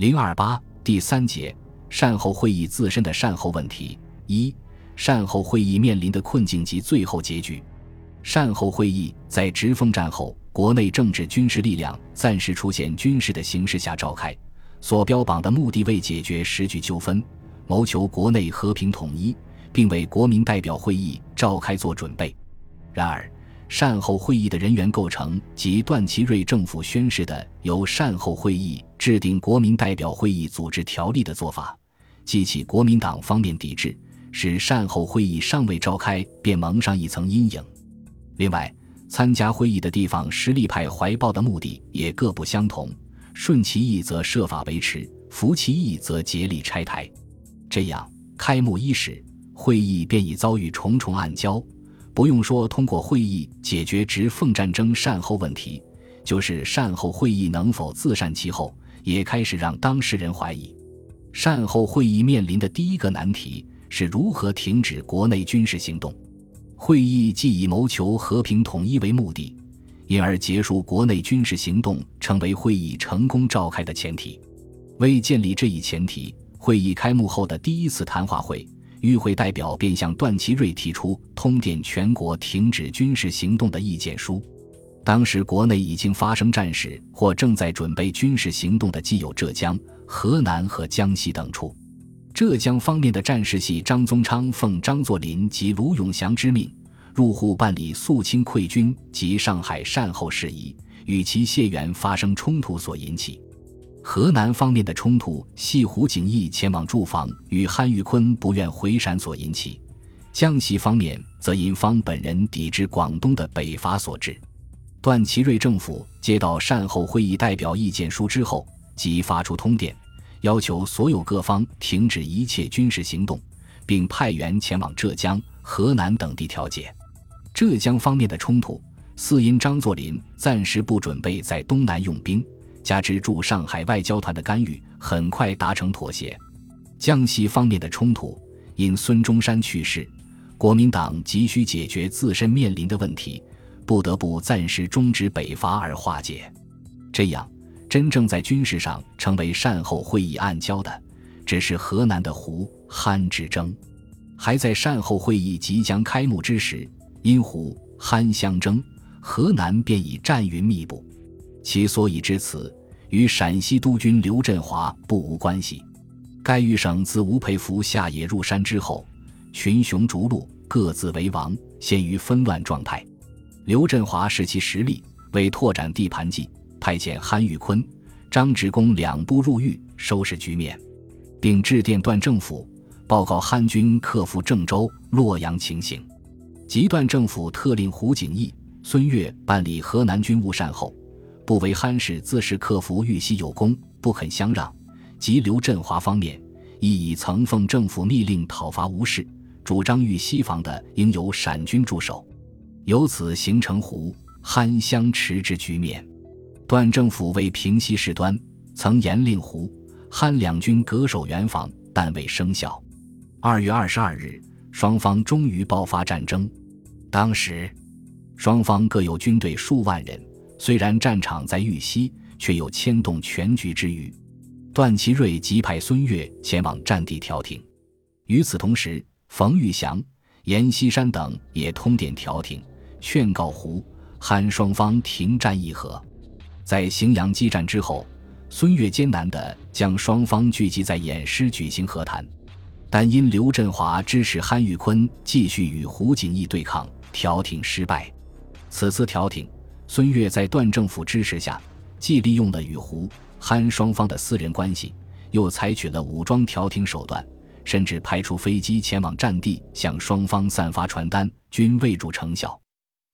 零二八第三节善后会议自身的善后问题一善后会议面临的困境及最后结局。善后会议在直奉战后国内政治军事力量暂时出现军事的形势下召开，所标榜的目的为解决时局纠纷，谋求国内和平统一，并为国民代表会议召开做准备。然而，善后会议的人员构成及段祺瑞政府宣示的由善后会议制定国民代表会议组织条例的做法，激起国民党方面抵制，使善后会议尚未召开便蒙上一层阴影。另外，参加会议的地方实力派怀抱的目的也各不相同，顺其意则设法维持，服其意则竭力拆台。这样，开幕伊始，会议便已遭遇重重暗礁。不用说，通过会议解决直奉战争善后问题，就是善后会议能否自善其后，也开始让当事人怀疑。善后会议面临的第一个难题是如何停止国内军事行动。会议既以谋求和平统一为目的，因而结束国内军事行动成为会议成功召开的前提。为建立这一前提，会议开幕后的第一次谈话会。与会代表便向段祺瑞提出通电全国停止军事行动的意见书。当时国内已经发生战事或正在准备军事行动的，既有浙江、河南和江西等处。浙江方面的战事系张宗昌奉张作霖及卢永祥之命，入沪办理肃清溃军及上海善后事宜，与其谢元发生冲突所引起。河南方面的冲突系胡景翼前往驻防与韩玉坤不愿回陕所引起，江西方面则因方本人抵制广东的北伐所致。段祺瑞政府接到善后会议代表意见书之后，即发出通电，要求所有各方停止一切军事行动，并派员前往浙江、河南等地调解。浙江方面的冲突，似因张作霖暂时不准备在东南用兵。加之驻上海外交团的干预，很快达成妥协。江西方面的冲突，因孙中山去世，国民党急需解决自身面临的问题，不得不暂时终止北伐而化解。这样，真正在军事上成为善后会议暗礁的，只是河南的胡汉之争。还在善后会议即将开幕之时，因胡汉相争，河南便已战云密布。其所以至此，与陕西督军刘振华不无关系。该豫省自吴佩孚下野入山之后，群雄逐鹿，各自为王，陷于纷乱状态。刘振华视其实力，为拓展地盘计，派遣韩玉坤、张职工两部入豫收拾局面，并致电段政府报告汉军克服郑州、洛阳情形。即段政府特令胡景翼、孙岳办理河南军务善后。不为憨氏自是克服豫西有功，不肯相让。及刘振华方面，亦已曾奉政府密令讨伐吴氏，主张豫西防的应由陕军驻守，由此形成胡憨相持之局面。段政府为平息事端，曾严令胡憨两军隔守原防，但未生效。二月二十二日，双方终于爆发战争。当时，双方各有军队数万人。虽然战场在豫西，却有牵动全局之余。段祺瑞即派孙岳前往战地调停。与此同时，冯玉祥、阎锡山等也通电调停，劝告胡、汉双方停战议和。在荥阳激战之后，孙岳艰难地将双方聚集在偃师举行和谈，但因刘振华支持韩玉坤继续与胡景翼对抗，调停失败。此次调停。孙岳在段政府支持下，既利用了与胡、汉双方的私人关系，又采取了武装调停手段，甚至派出飞机前往战地向双方散发传单，均未著成效。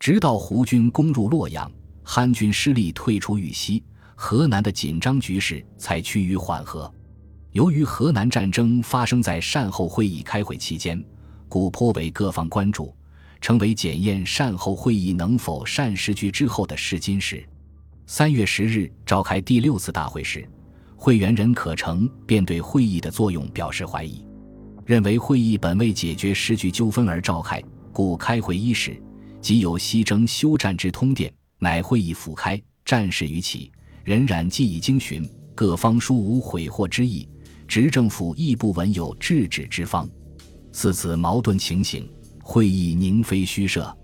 直到胡军攻入洛阳，汉军失利退出豫西，河南的紧张局势才趋于缓和。由于河南战争发生在善后会议开会期间，故颇为各方关注。成为检验善后会议能否善时局之后的试金石。三月十日召开第六次大会时，会员任可成便对会议的作用表示怀疑，认为会议本为解决时局纠纷而召开，故开会伊始即有西征休战之通电，乃会议复开，战事于起，仍然既已经询，各方殊无悔祸之意，执政府亦不闻有制止之方。似此矛盾情形，会议宁非虚设，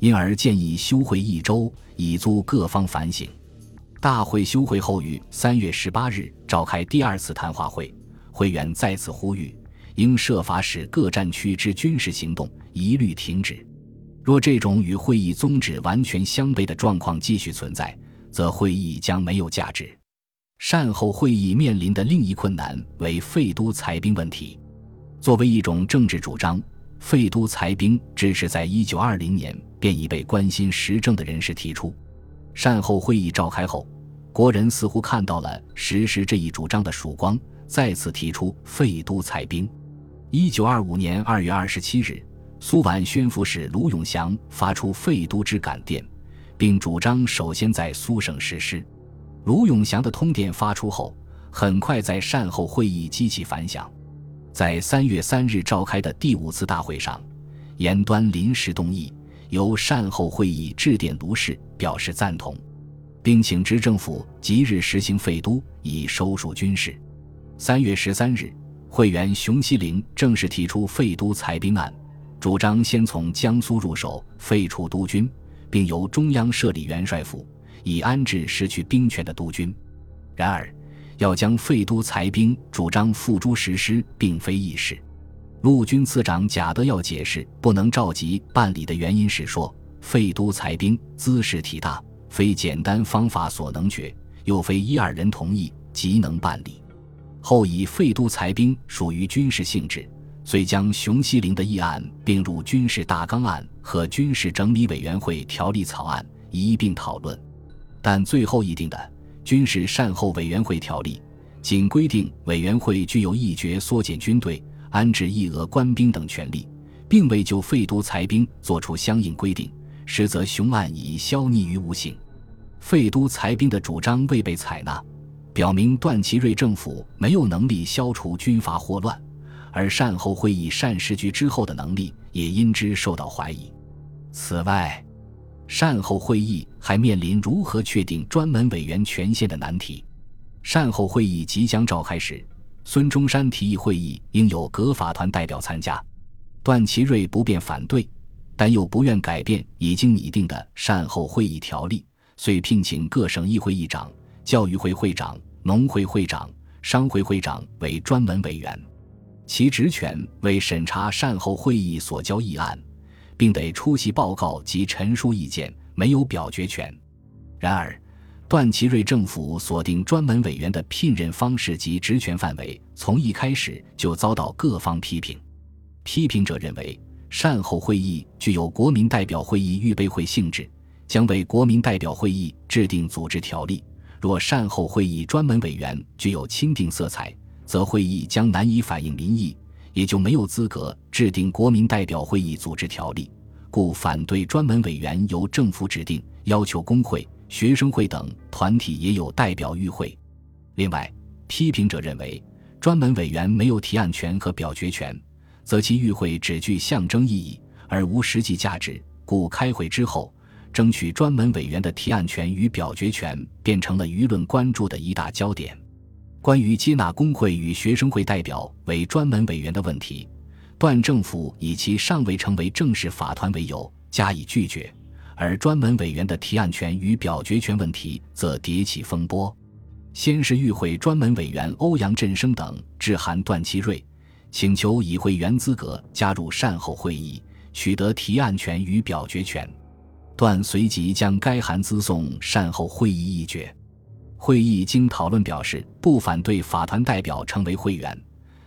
因而建议休会一周，以租各方反省。大会休会后，于三月十八日召开第二次谈话会，会员再次呼吁，应设法使各战区之军事行动一律停止。若这种与会议宗旨完全相悖的状况继续存在，则会议将没有价值。善后会议面临的另一困难为废都裁兵问题。作为一种政治主张，废都裁兵只是在一九二零年便已被关心时政的人士提出。善后会议召开后，国人似乎看到了实施这一主张的曙光，再次提出废都裁兵。一九二五年二月二十七日。苏皖宣抚使卢永祥发出废都之感电，并主张首先在苏省实施。卢永祥的通电发出后，很快在善后会议激起反响。在三月三日召开的第五次大会上，严端临时动议，由善后会议致电卢氏表示赞同，并请执政府即日实行废都，以收束军事。三月十三日，会员熊希龄正式提出废都裁兵案。主张先从江苏入手，废除督军，并由中央设立元帅府，以安置失去兵权的督军。然而，要将废都裁兵主张付诸实施，并非易事。陆军次长贾德耀解释不能召集办理的原因是说，废都裁兵兹事体大，非简单方法所能决，又非一二人同意即能办理。后以废都裁兵属于军事性质。遂将熊希龄的议案并入军事大纲案和军事整理委员会条例草案一并讨论，但最后议定的军事善后委员会条例仅规定委员会具有议决缩减军队、安置议额官兵等权利，并未就废都裁兵作出相应规定，实则熊案已消匿于无形。废都裁兵的主张未被采纳，表明段祺瑞政府没有能力消除军阀祸乱。而善后会议善事局之后的能力也因之受到怀疑。此外，善后会议还面临如何确定专门委员权限的难题。善后会议即将召开时，孙中山提议会议应有革法团代表参加，段祺瑞不便反对，但又不愿改变已经拟定的善后会议条例，遂聘请各省议会议长、教育会会长、农会会长、商会会长为专门委员。其职权为审查善后会议所交议案，并得出席报告及陈述意见，没有表决权。然而，段祺瑞政府锁定专门委员的聘任方式及职权范围，从一开始就遭到各方批评。批评者认为，善后会议具有国民代表会议预备会性质，将为国民代表会议制定组织条例。若善后会议专门委员具有钦定色彩，则会议将难以反映民意，也就没有资格制定国民代表会议组织条例，故反对专门委员由政府指定，要求工会、学生会等团体也有代表与会。另外，批评者认为，专门委员没有提案权和表决权，则其与会只具象征意义而无实际价值，故开会之后，争取专门委员的提案权与表决权变成了舆论关注的一大焦点。关于接纳工会与学生会代表为专门委员的问题，段政府以其尚未成为正式法团为由加以拒绝，而专门委员的提案权与表决权问题则迭起风波。先是与会专门委员欧阳振声等致函段祺瑞，请求以会员资格加入善后会议，取得提案权与表决权。段随即将该函资送善后会议议决。会议经讨论表示不反对法团代表成为会员，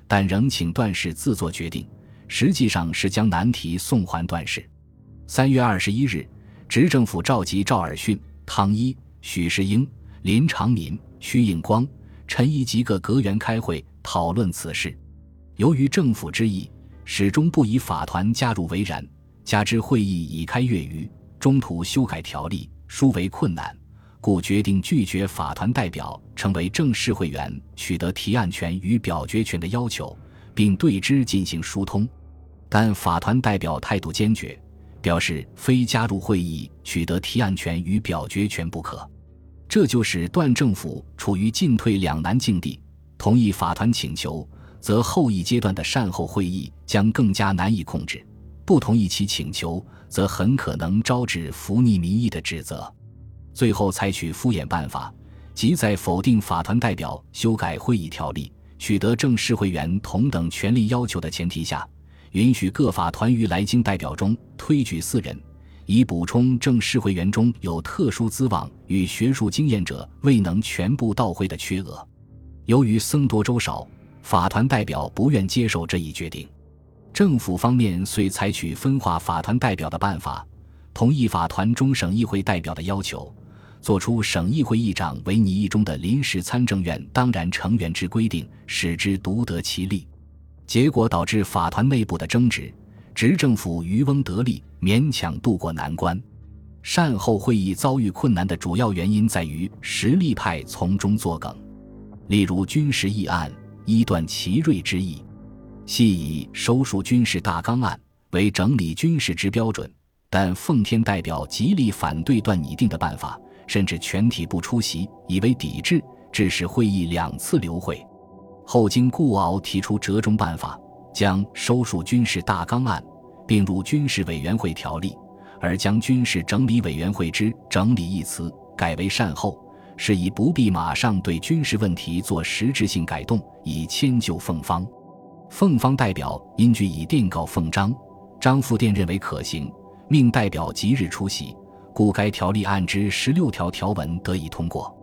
但仍请段氏自作决定，实际上是将难题送还段氏。三月二十一日，执政府召集赵尔巽、汤一、许世英、林长民、徐应光、陈仪及各阁员开会讨论此事。由于政府之意始终不以法团加入为然，加之会议已开月余，中途修改条例殊为困难。故决定拒绝法团代表成为正式会员、取得提案权与表决权的要求，并对之进行疏通。但法团代表态度坚决，表示非加入会议、取得提案权与表决权不可。这就使段政府处于进退两难境地。同意法团请求，则后一阶段的善后会议将更加难以控制；不同意其请求，则很可能招致浮逆民意的指责。最后采取敷衍办法，即在否定法团代表修改会议条例、取得正式会员同等权利要求的前提下，允许各法团于来京代表中推举四人。以补充正式会员中有特殊资望与学术经验者未能全部到会的缺额。由于僧多粥少，法团代表不愿接受这一决定。政府方面遂采取分化法团代表的办法，同意法团中省议会代表的要求，作出省议会议长为拟议中的临时参政院当然成员之规定，使之独得其利。结果导致法团内部的争执。执政府渔翁得利，勉强渡过难关。善后会议遭遇困难的主要原因在于实力派从中作梗。例如军事议案，一段奇瑞之意，系以收束军事大纲案为整理军事之标准，但奉天代表极力反对段拟定的办法，甚至全体不出席，以为抵制，致使会议两次流会。后经顾敖提出折中办法。将收束军事大纲案并入军事委员会条例，而将军事整理委员会之“整理”一词改为善后，是以不必马上对军事问题做实质性改动，以迁就奉方。奉方代表因据以电告奉张，张复电认为可行，命代表即日出席，故该条例案之十六条条文得以通过，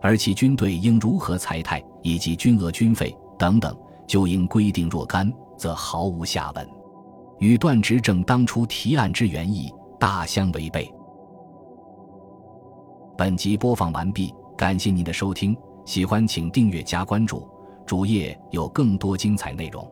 而其军队应如何裁汰以及军额军费等等，就应规定若干。则毫无下文，与段执政当初提案之原意大相违背。本集播放完毕，感谢您的收听，喜欢请订阅加关注，主页有更多精彩内容。